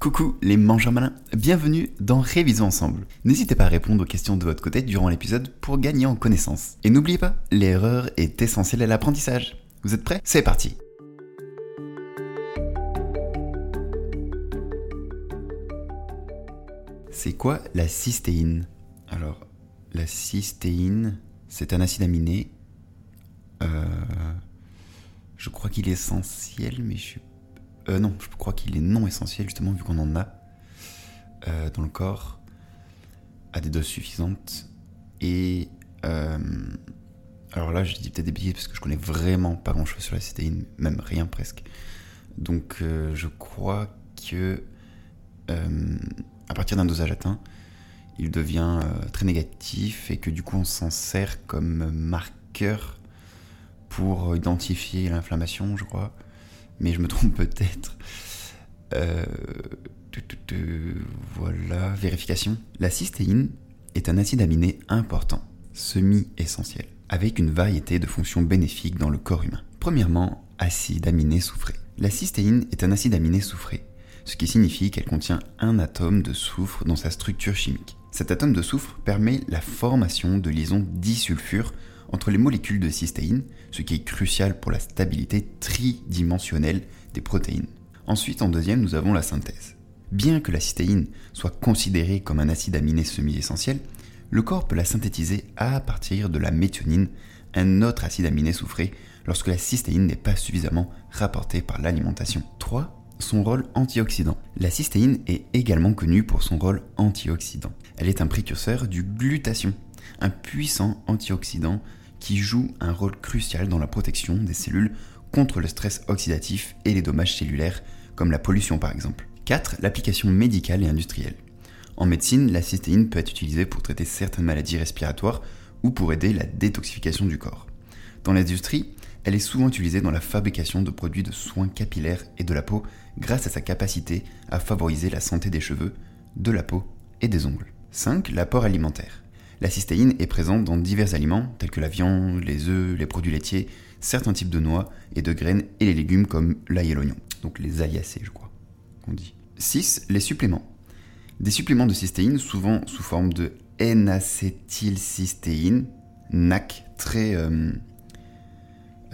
Coucou les mangeurs malins, bienvenue dans Révisons ensemble. N'hésitez pas à répondre aux questions de votre côté durant l'épisode pour gagner en connaissances. Et n'oubliez pas, l'erreur est essentielle à l'apprentissage. Vous êtes prêts? C'est parti C'est quoi la cystéine? Alors, la cystéine, c'est un acide aminé. Euh, je crois qu'il est essentiel, mais je suis euh, non, je crois qu'il est non essentiel justement vu qu'on en a euh, dans le corps à des doses suffisantes. Et euh, alors là, je dis peut-être des billets parce que je connais vraiment pas grand-chose sur la cystéine, même rien presque. Donc je crois que à partir d'un dosage atteint, il devient très négatif et que du coup on s'en sert comme marqueur pour identifier l'inflammation, je crois mais je me trompe peut-être. Euh, voilà, vérification. La cystéine est un acide aminé important, semi-essentiel, avec une variété de fonctions bénéfiques dans le corps humain. Premièrement, acide aminé soufré. La cystéine est un acide aminé soufré, ce qui signifie qu'elle contient un atome de soufre dans sa structure chimique. Cet atome de soufre permet la formation de liaisons disulfure entre les molécules de cystéine, ce qui est crucial pour la stabilité tridimensionnelle des protéines. Ensuite, en deuxième, nous avons la synthèse. Bien que la cystéine soit considérée comme un acide aminé semi-essentiel, le corps peut la synthétiser à partir de la méthionine, un autre acide aminé soufré, lorsque la cystéine n'est pas suffisamment rapportée par l'alimentation. 3. Son rôle antioxydant. La cystéine est également connue pour son rôle antioxydant. Elle est un précurseur du glutathion, un puissant antioxydant qui joue un rôle crucial dans la protection des cellules contre le stress oxydatif et les dommages cellulaires, comme la pollution par exemple. 4. L'application médicale et industrielle. En médecine, la cystéine peut être utilisée pour traiter certaines maladies respiratoires ou pour aider la détoxification du corps. Dans l'industrie, elle est souvent utilisée dans la fabrication de produits de soins capillaires et de la peau grâce à sa capacité à favoriser la santé des cheveux, de la peau et des ongles. 5. L'apport alimentaire. La cystéine est présente dans divers aliments tels que la viande, les œufs, les produits laitiers, certains types de noix et de graines et les légumes comme l'ail et l'oignon. Donc les aiacées, je crois qu'on dit. 6. Les suppléments. Des suppléments de cystéine, souvent sous forme de N-acétylcystéine, NAC, très, euh,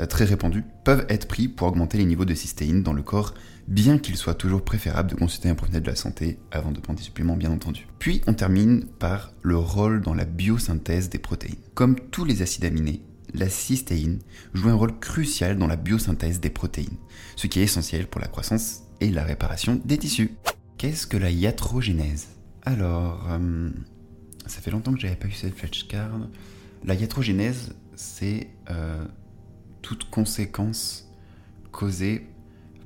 très répandu, peuvent être pris pour augmenter les niveaux de cystéine dans le corps bien qu'il soit toujours préférable de consulter un professionnel de la santé avant de prendre des suppléments bien entendu. Puis on termine par le rôle dans la biosynthèse des protéines. Comme tous les acides aminés, la cystéine joue un rôle crucial dans la biosynthèse des protéines, ce qui est essentiel pour la croissance et la réparation des tissus. Qu'est-ce que la iatrogénèse? Alors, euh, ça fait longtemps que j'avais pas eu cette flashcard. La iatrogénèse, c'est euh, toute conséquence causée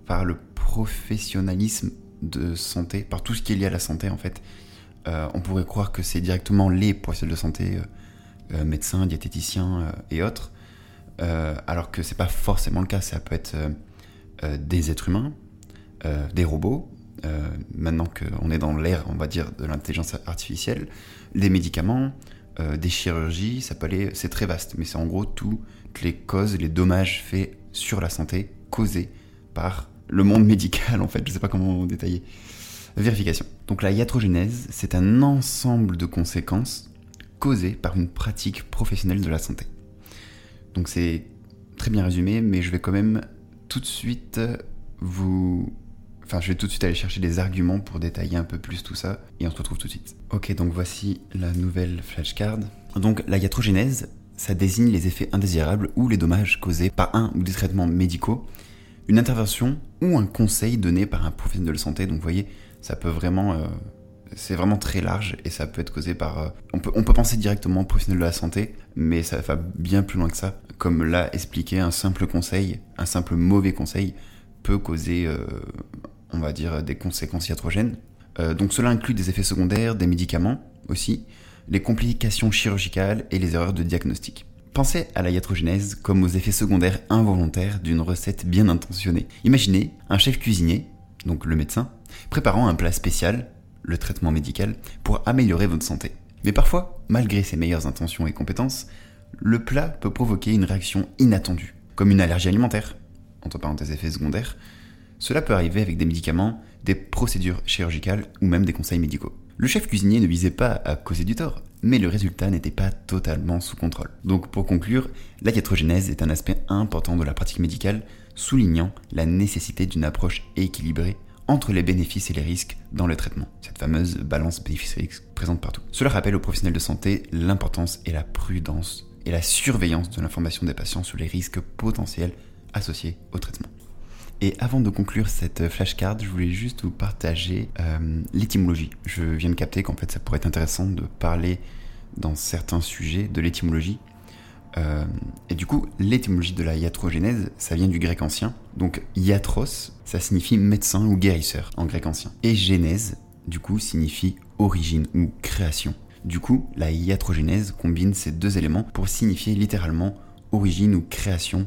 par le professionnalisme de santé, par tout ce qui est lié à la santé en fait. Euh, on pourrait croire que c'est directement les professionnels de santé, euh, euh, médecins, diététiciens et autres, alors que c'est pas forcément le cas. Ça peut être des êtres humains, des robots. maintenant qu'on est dans l'ère, on va dire, de l'intelligence artificielle, des médicaments, des chirurgies, ça peut c'est très vaste, mais c'est en gros toutes les causes, les dommages faits sur la santé causés par le monde médical, en fait, je ne sais pas comment détailler. Vérification. Donc la iatrogénèse, c'est un ensemble de conséquences causées par une pratique professionnelle de la santé. Donc c'est très bien résumé, mais je vais quand même tout de suite vous... Enfin, je vais tout de suite aller chercher des arguments pour détailler un peu plus tout ça, et on se retrouve tout de suite. Ok, donc voici la nouvelle flashcard. Donc la iatrogénèse, ça désigne les effets indésirables ou les dommages causés par un ou des traitements médicaux une intervention ou un conseil donné par un professionnel de santé. Donc vous voyez, ça peut vraiment... Euh, c'est vraiment très large et ça peut être causé par... Euh, on, peut, on peut penser directement au professionnel de la santé, mais ça va bien plus loin que ça. Comme l'a expliqué, un simple conseil, un simple mauvais conseil peut causer, euh, on va dire, des conséquences iatrogènes. donc cela inclut des effets secondaires, des médicaments aussi, les complications chirurgicales et les erreurs de diagnostic. Pensez à la iatrogénèse comme aux effets secondaires involontaires d'une recette bien intentionnée. Imaginez un chef cuisinier, donc le médecin, préparant un plat spécial, le traitement médical, pour améliorer votre santé. Mais parfois, malgré ses meilleures intentions et compétences, le plat peut provoquer une réaction inattendue, comme une allergie alimentaire, entre parenthèses effets secondaires. Cela peut arriver avec des médicaments, des procédures chirurgicales ou même des conseils médicaux. Le chef cuisinier ne visait pas à causer du tort, mais le résultat n'était pas totalement sous contrôle. Donc pour conclure, la iatrogénèse est un aspect important de la pratique médicale, soulignant la nécessité d'une approche équilibrée entre les bénéfices et les risques dans le traitement. Cette fameuse balance bénéfice-risque présente partout. Cela rappelle aux professionnels de santé l'importance et la prudence et la surveillance de l'information des patients sur les risques potentiels associés au traitement. Et avant de conclure cette flashcard, je voulais juste vous partager euh, l'étymologie. Je viens de capter qu'en fait ça pourrait être intéressant de parler dans certains sujets de l'étymologie. Euh, et du coup, l'étymologie de la iatrogénèse, ça vient du grec ancien. Donc iatros, ça signifie médecin ou guérisseur en grec ancien. Et genèse, du coup, signifie origine ou création. Du coup, la iatrogénèse combine ces deux éléments pour signifier littéralement origine ou création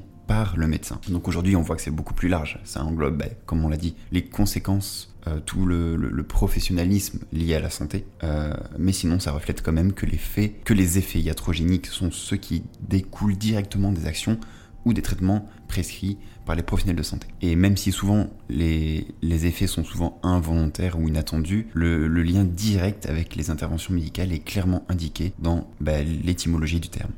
le médecin. Donc aujourd'hui, on voit que c'est beaucoup plus large. Ça englobe, ben, comme on l'a dit, les conséquences, euh, tout le, professionnalisme lié à la santé. Euh, mais sinon, ça reflète quand même que les faits, que les effets iatrogéniques sont ceux qui découlent directement des actions ou des traitements prescrits par les professionnels de santé. Et même si souvent les, effets sont souvent involontaires ou inattendus, le, lien direct avec les interventions médicales est clairement indiqué dans ben, l'étymologie du terme.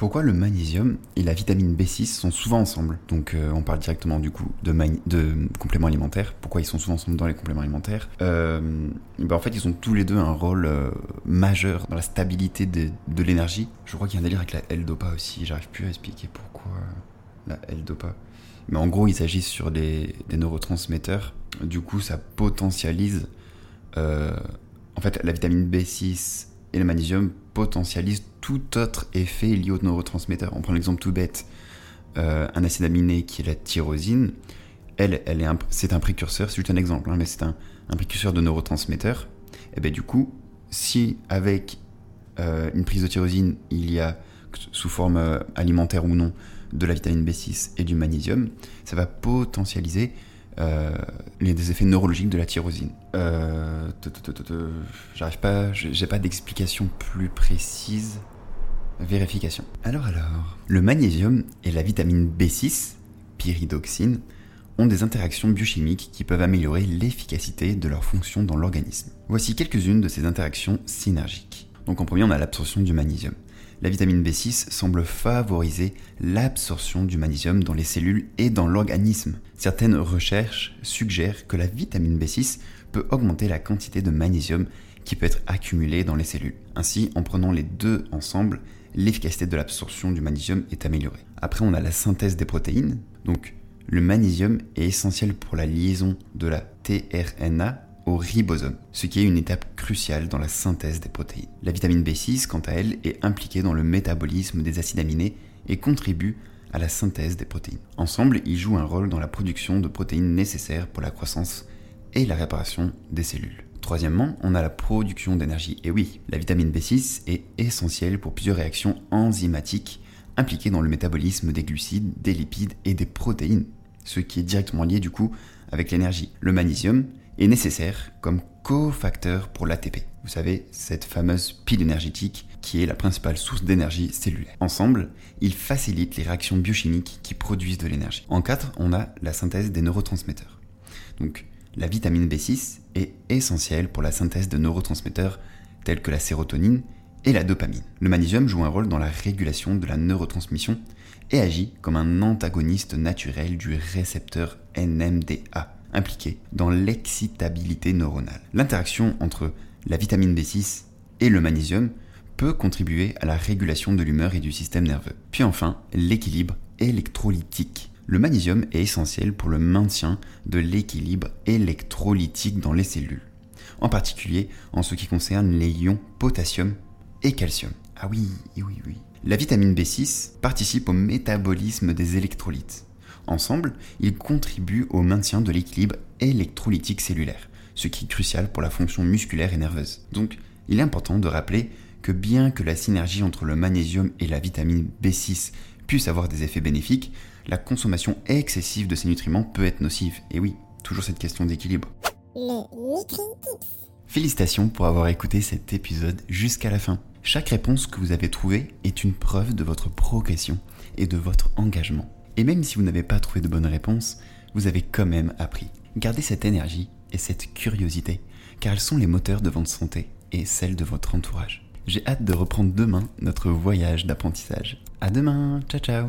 Pourquoi le magnésium et la vitamine B6 sont souvent ensemble Donc euh, on parle directement du coup de, compléments alimentaires. Pourquoi ils sont souvent ensemble dans les compléments alimentaires euh, ben, En fait ils ont tous les deux un rôle euh, majeur dans la stabilité de, l'énergie. Je crois qu'il y a un délire avec la L-Dopa aussi. J'arrive plus à expliquer pourquoi la L-Dopa. Mais en gros ils s'agissent sur des, des, neurotransmetteurs. Du coup ça potentialise... en fait la vitamine B6 et le magnésium potentialisent tout autre effet lié aux neurotransmetteurs. On prend l'exemple tout bête, euh, un acide aminé qui est la tyrosine, elle, elle est c'est un précurseur, c'est juste un exemple, hein, mais c'est un, précurseur de neurotransmetteurs. Et bien du coup, si avec euh, une prise de tyrosine, il y a sous forme euh, alimentaire ou non de la vitamine B6 et du magnésium, ça va potentialiser euh, des effets neurologiques de la tyrosine. Euh, j'arrive pas, j'ai pas d'explication plus précise. Vérification. Alors alors, le magnésium et la vitamine B6, pyridoxine, ont des interactions biochimiques qui peuvent améliorer l'efficacité de leur fonction dans l'organisme. Voici quelques-unes de ces interactions synergiques. Donc en premier, on a l'absorption du magnésium la vitamine B6 semble favoriser l'absorption du magnésium dans les cellules et dans l'organisme. Certaines recherches suggèrent que la vitamine B6 peut augmenter la quantité de magnésium qui peut être accumulée dans les cellules. Ainsi, en prenant les deux ensemble, l'efficacité de l'absorption du magnésium est améliorée. Après, on a la synthèse des protéines. Donc, le magnésium est essentiel pour la liaison de la tRNA ribosome, ce qui est une étape cruciale dans la synthèse des protéines. La vitamine B6, quant à elle, est impliquée dans le métabolisme des acides aminés et contribue à la synthèse des protéines. Ensemble, ils jouent un rôle dans la production de protéines nécessaires pour la croissance et la réparation des cellules. Troisièmement, on a la production d'énergie. Et oui, la vitamine B6 est essentielle pour plusieurs réactions enzymatiques impliquées dans le métabolisme des glucides, des lipides et des protéines, ce qui est directement lié du coup avec l'énergie. Le magnésium est nécessaire comme cofacteur pour l'ATP. Vous savez, cette fameuse pile énergétique qui est la principale source d'énergie cellulaire. Ensemble, ils facilitent les réactions biochimiques qui produisent de l'énergie. En 4, on a la synthèse des neurotransmetteurs. Donc, la vitamine B6 est essentielle pour la synthèse de neurotransmetteurs tels que la sérotonine et la dopamine. Le magnésium joue un rôle dans la régulation de la neurotransmission et agit comme un antagoniste naturel du récepteur NMDA impliqués dans l'excitabilité neuronale. L'interaction entre la vitamine B6 et le magnésium peut contribuer à la régulation de l'humeur et du système nerveux. Puis enfin, l'équilibre électrolytique. Le magnésium est essentiel pour le maintien de l'équilibre électrolytique dans les cellules, en particulier en ce qui concerne les ions potassium et calcium. Ah oui, oui, oui. La vitamine B6 participe au métabolisme des électrolytes. Ensemble, ils contribuent au maintien de l'équilibre électrolytique cellulaire, ce qui est crucial pour la fonction musculaire et nerveuse. Donc, il est important de rappeler que bien que la synergie entre le magnésium et la vitamine B6 puisse avoir des effets bénéfiques, la consommation excessive de ces nutriments peut être nocive. Et oui, toujours cette question d'équilibre. Félicitations pour avoir écouté cet épisode jusqu'à la fin. Chaque réponse que vous avez trouvée est une preuve de votre progression et de votre engagement. Et même si vous n'avez pas trouvé de bonne réponse, vous avez quand même appris. Gardez cette énergie et cette curiosité, car elles sont les moteurs de votre santé et celle de votre entourage. J'ai hâte de reprendre demain notre voyage d'apprentissage. À demain, ciao ciao